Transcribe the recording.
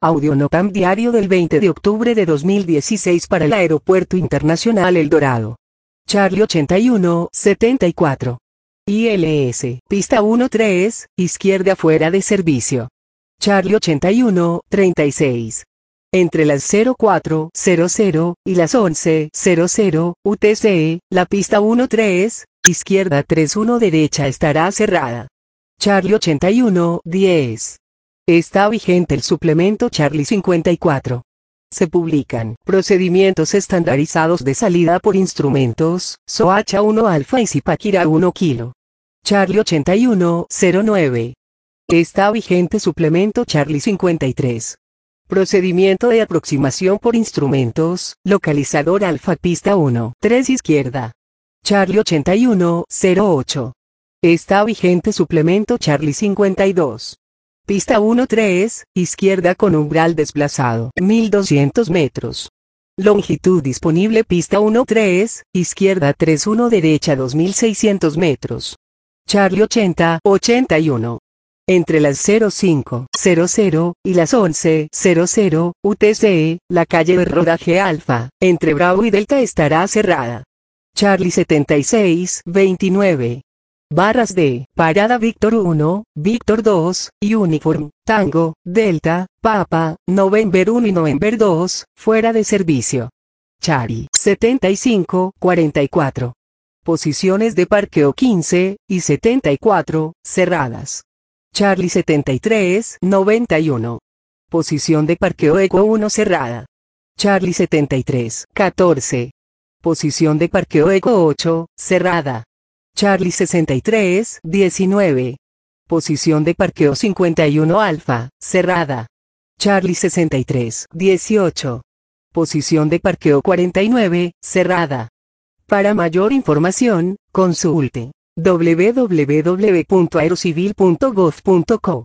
Audionotam diario del 20 de octubre de 2016 para el Aeropuerto Internacional El Dorado. Charlie 81, 74. ILS, pista 13, izquierda fuera de servicio. Charlie 81, 36. Entre las 0400 y las 1100 UTC, la pista 13, izquierda 31 derecha estará cerrada. Charlie 81, 10. Está vigente el suplemento Charlie 54. Se publican procedimientos estandarizados de salida por instrumentos, Soacha 1 Alfa y Zipaquira 1 Kilo. Charlie 8109. Está vigente suplemento Charlie 53. Procedimiento de aproximación por instrumentos, localizador Alfa pista 1, 3 izquierda. Charlie 8108. Está vigente suplemento Charlie 52. Pista 1-3, izquierda con umbral desplazado, 1200 metros. Longitud disponible pista 1-3, izquierda 3-1 derecha 2600 metros. Charlie 80, 81. Entre las 0500 y las 1100 UTC, la calle de rodaje alfa, entre Bravo y Delta estará cerrada. Charlie 76, 29. Barras de Parada Víctor 1, Víctor 2, y Uniform, Tango, Delta, Papa, November 1 y November 2, fuera de servicio. Chari, 75, 44. Posiciones de parqueo 15 y 74, cerradas. Charlie 73, 91. Posición de parqueo Eco 1 cerrada. Charlie 73, 14. Posición de parqueo Eco 8, cerrada. Charlie 63, 19. Posición de parqueo 51 alfa, cerrada. Charlie 63, 18. Posición de parqueo 49, cerrada. Para mayor información, consulte www.aerocivil.gov.co.